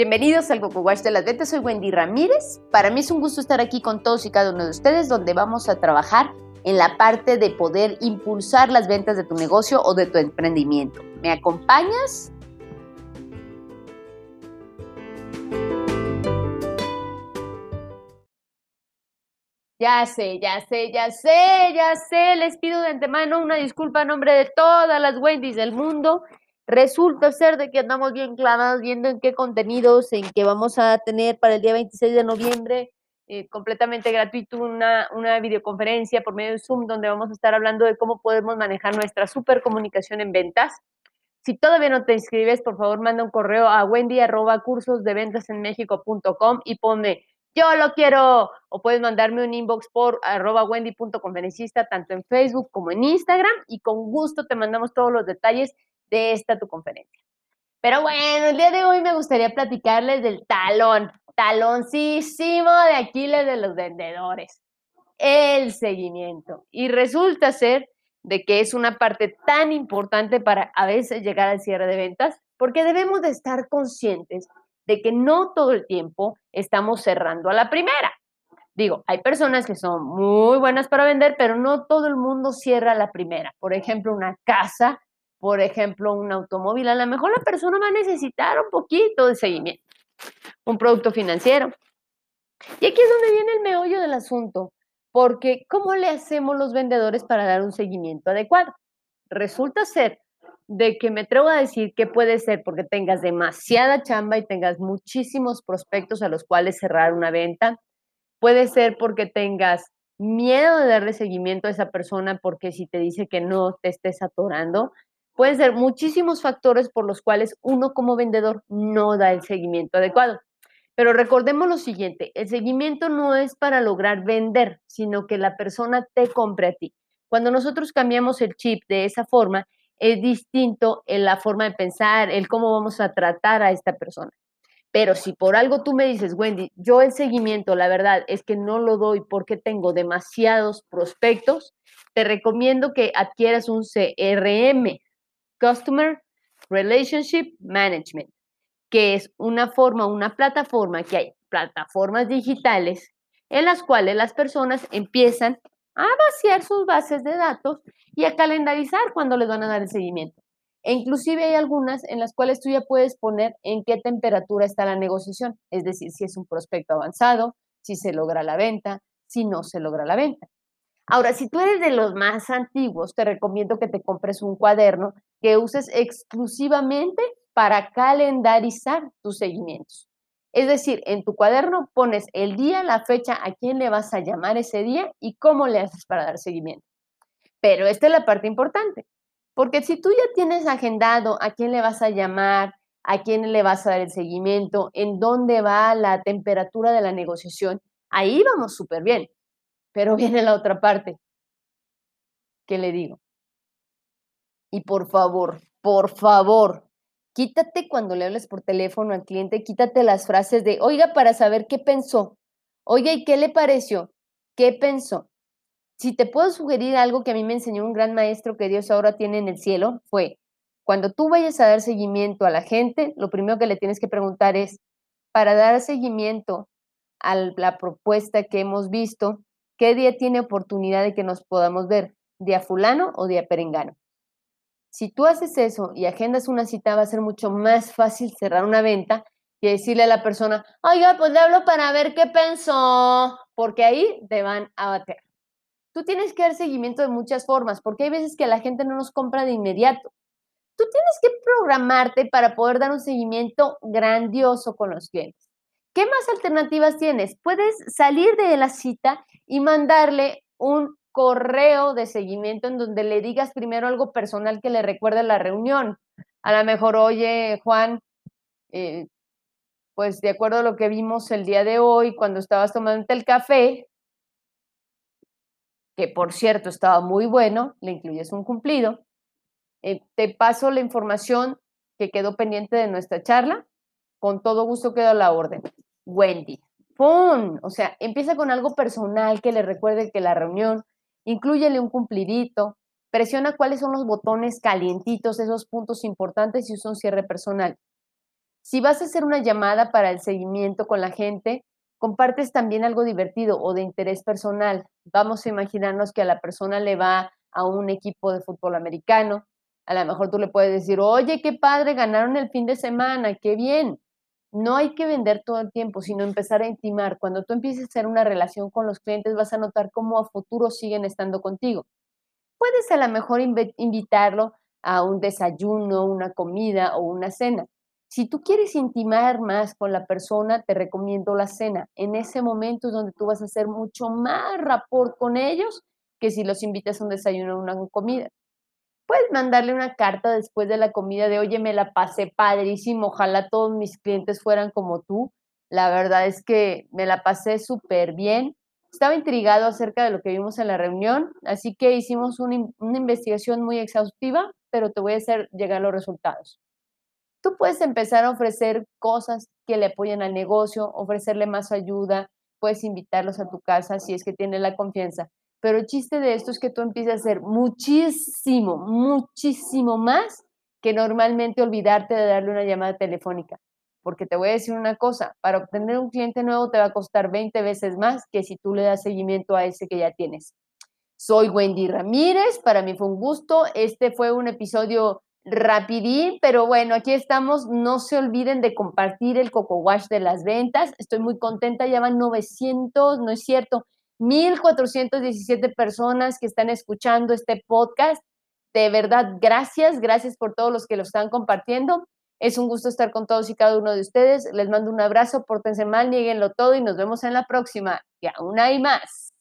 Bienvenidos al Coco Wash de las Ventas, soy Wendy Ramírez. Para mí es un gusto estar aquí con todos y cada uno de ustedes donde vamos a trabajar en la parte de poder impulsar las ventas de tu negocio o de tu emprendimiento. ¿Me acompañas? Ya sé, ya sé, ya sé, ya sé. Les pido de antemano una disculpa a nombre de todas las Wendys del mundo. Resulta ser de que andamos bien clavados viendo en qué contenidos, en qué vamos a tener para el día 26 de noviembre, eh, completamente gratuito, una, una videoconferencia por medio de Zoom donde vamos a estar hablando de cómo podemos manejar nuestra supercomunicación en ventas. Si todavía no te inscribes, por favor, manda un correo a wendy arroba y ponme yo lo quiero, o puedes mandarme un inbox por arroba wendy.conferencista, tanto en Facebook como en Instagram, y con gusto te mandamos todos los detalles de esta tu conferencia. Pero bueno, el día de hoy me gustaría platicarles del talón, taloncísimo de Aquiles de los vendedores, el seguimiento. Y resulta ser de que es una parte tan importante para a veces llegar al cierre de ventas, porque debemos de estar conscientes de que no todo el tiempo estamos cerrando a la primera. Digo, hay personas que son muy buenas para vender, pero no todo el mundo cierra a la primera. Por ejemplo, una casa, por ejemplo, un automóvil, a lo mejor la persona va a necesitar un poquito de seguimiento. Un producto financiero. Y aquí es donde viene el meollo del asunto, porque ¿cómo le hacemos los vendedores para dar un seguimiento adecuado? Resulta ser de que me atrevo a decir que puede ser porque tengas demasiada chamba y tengas muchísimos prospectos a los cuales cerrar una venta. Puede ser porque tengas miedo de darle seguimiento a esa persona porque si te dice que no te estés atorando. Pueden ser muchísimos factores por los cuales uno como vendedor no da el seguimiento adecuado. Pero recordemos lo siguiente, el seguimiento no es para lograr vender, sino que la persona te compre a ti. Cuando nosotros cambiamos el chip de esa forma, es distinto en la forma de pensar, el cómo vamos a tratar a esta persona. Pero si por algo tú me dices, Wendy, yo el seguimiento, la verdad es que no lo doy porque tengo demasiados prospectos, te recomiendo que adquieras un CRM, Customer Relationship Management, que es una forma, una plataforma que hay plataformas digitales en las cuales las personas empiezan a vaciar sus bases de datos y a calendarizar cuando les van a dar el seguimiento. E inclusive hay algunas en las cuales tú ya puedes poner en qué temperatura está la negociación, es decir, si es un prospecto avanzado, si se logra la venta, si no se logra la venta. Ahora, si tú eres de los más antiguos, te recomiendo que te compres un cuaderno que uses exclusivamente para calendarizar tus seguimientos. Es decir, en tu cuaderno pones el día, la fecha, a quién le vas a llamar ese día y cómo le haces para dar seguimiento. Pero esta es la parte importante, porque si tú ya tienes agendado a quién le vas a llamar, a quién le vas a dar el seguimiento, en dónde va la temperatura de la negociación, ahí vamos súper bien. Pero viene la otra parte. ¿Qué le digo? Y por favor, por favor, Quítate cuando le hables por teléfono al cliente, quítate las frases de, oiga, para saber qué pensó. Oiga, ¿y qué le pareció? ¿Qué pensó? Si te puedo sugerir algo que a mí me enseñó un gran maestro que Dios ahora tiene en el cielo, fue, cuando tú vayas a dar seguimiento a la gente, lo primero que le tienes que preguntar es, para dar seguimiento a la propuesta que hemos visto, ¿qué día tiene oportunidad de que nos podamos ver? ¿Día fulano o día perengano? Si tú haces eso y agendas una cita, va a ser mucho más fácil cerrar una venta que decirle a la persona, oiga, pues le hablo para ver qué pensó, porque ahí te van a bater. Tú tienes que dar seguimiento de muchas formas, porque hay veces que la gente no nos compra de inmediato. Tú tienes que programarte para poder dar un seguimiento grandioso con los clientes. ¿Qué más alternativas tienes? Puedes salir de la cita y mandarle un correo de seguimiento en donde le digas primero algo personal que le recuerde la reunión. A lo mejor, oye, Juan, eh, pues de acuerdo a lo que vimos el día de hoy, cuando estabas tomando el café, que por cierto estaba muy bueno, le incluyes un cumplido, eh, te paso la información que quedó pendiente de nuestra charla, con todo gusto quedo a la orden. Wendy. ¡Pum! O sea, empieza con algo personal que le recuerde que la reunión incluyele un cumplidito, presiona cuáles son los botones calientitos, esos puntos importantes y usa un cierre personal. Si vas a hacer una llamada para el seguimiento con la gente, compartes también algo divertido o de interés personal. Vamos a imaginarnos que a la persona le va a un equipo de fútbol americano. A lo mejor tú le puedes decir, oye, qué padre, ganaron el fin de semana, qué bien. No hay que vender todo el tiempo, sino empezar a intimar. Cuando tú empieces a hacer una relación con los clientes, vas a notar cómo a futuro siguen estando contigo. Puedes a lo mejor invitarlo a un desayuno, una comida o una cena. Si tú quieres intimar más con la persona, te recomiendo la cena. En ese momento es donde tú vas a hacer mucho más rapport con ellos que si los invitas a un desayuno o una comida. Puedes mandarle una carta después de la comida de, oye, me la pasé padrísimo, ojalá todos mis clientes fueran como tú. La verdad es que me la pasé súper bien. Estaba intrigado acerca de lo que vimos en la reunión, así que hicimos una, una investigación muy exhaustiva, pero te voy a hacer llegar los resultados. Tú puedes empezar a ofrecer cosas que le apoyen al negocio, ofrecerle más ayuda, puedes invitarlos a tu casa si es que tienes la confianza. Pero el chiste de esto es que tú empieces a hacer muchísimo, muchísimo más que normalmente olvidarte de darle una llamada telefónica. Porque te voy a decir una cosa, para obtener un cliente nuevo te va a costar 20 veces más que si tú le das seguimiento a ese que ya tienes. Soy Wendy Ramírez, para mí fue un gusto. Este fue un episodio rapidín, pero bueno, aquí estamos. No se olviden de compartir el Coco Wash de las ventas. Estoy muy contenta, ya van 900, no es cierto, 1417 personas que están escuchando este podcast. De verdad, gracias, gracias por todos los que lo están compartiendo. Es un gusto estar con todos y cada uno de ustedes. Les mando un abrazo, pórtense mal, nieguenlo todo y nos vemos en la próxima. Y aún hay más.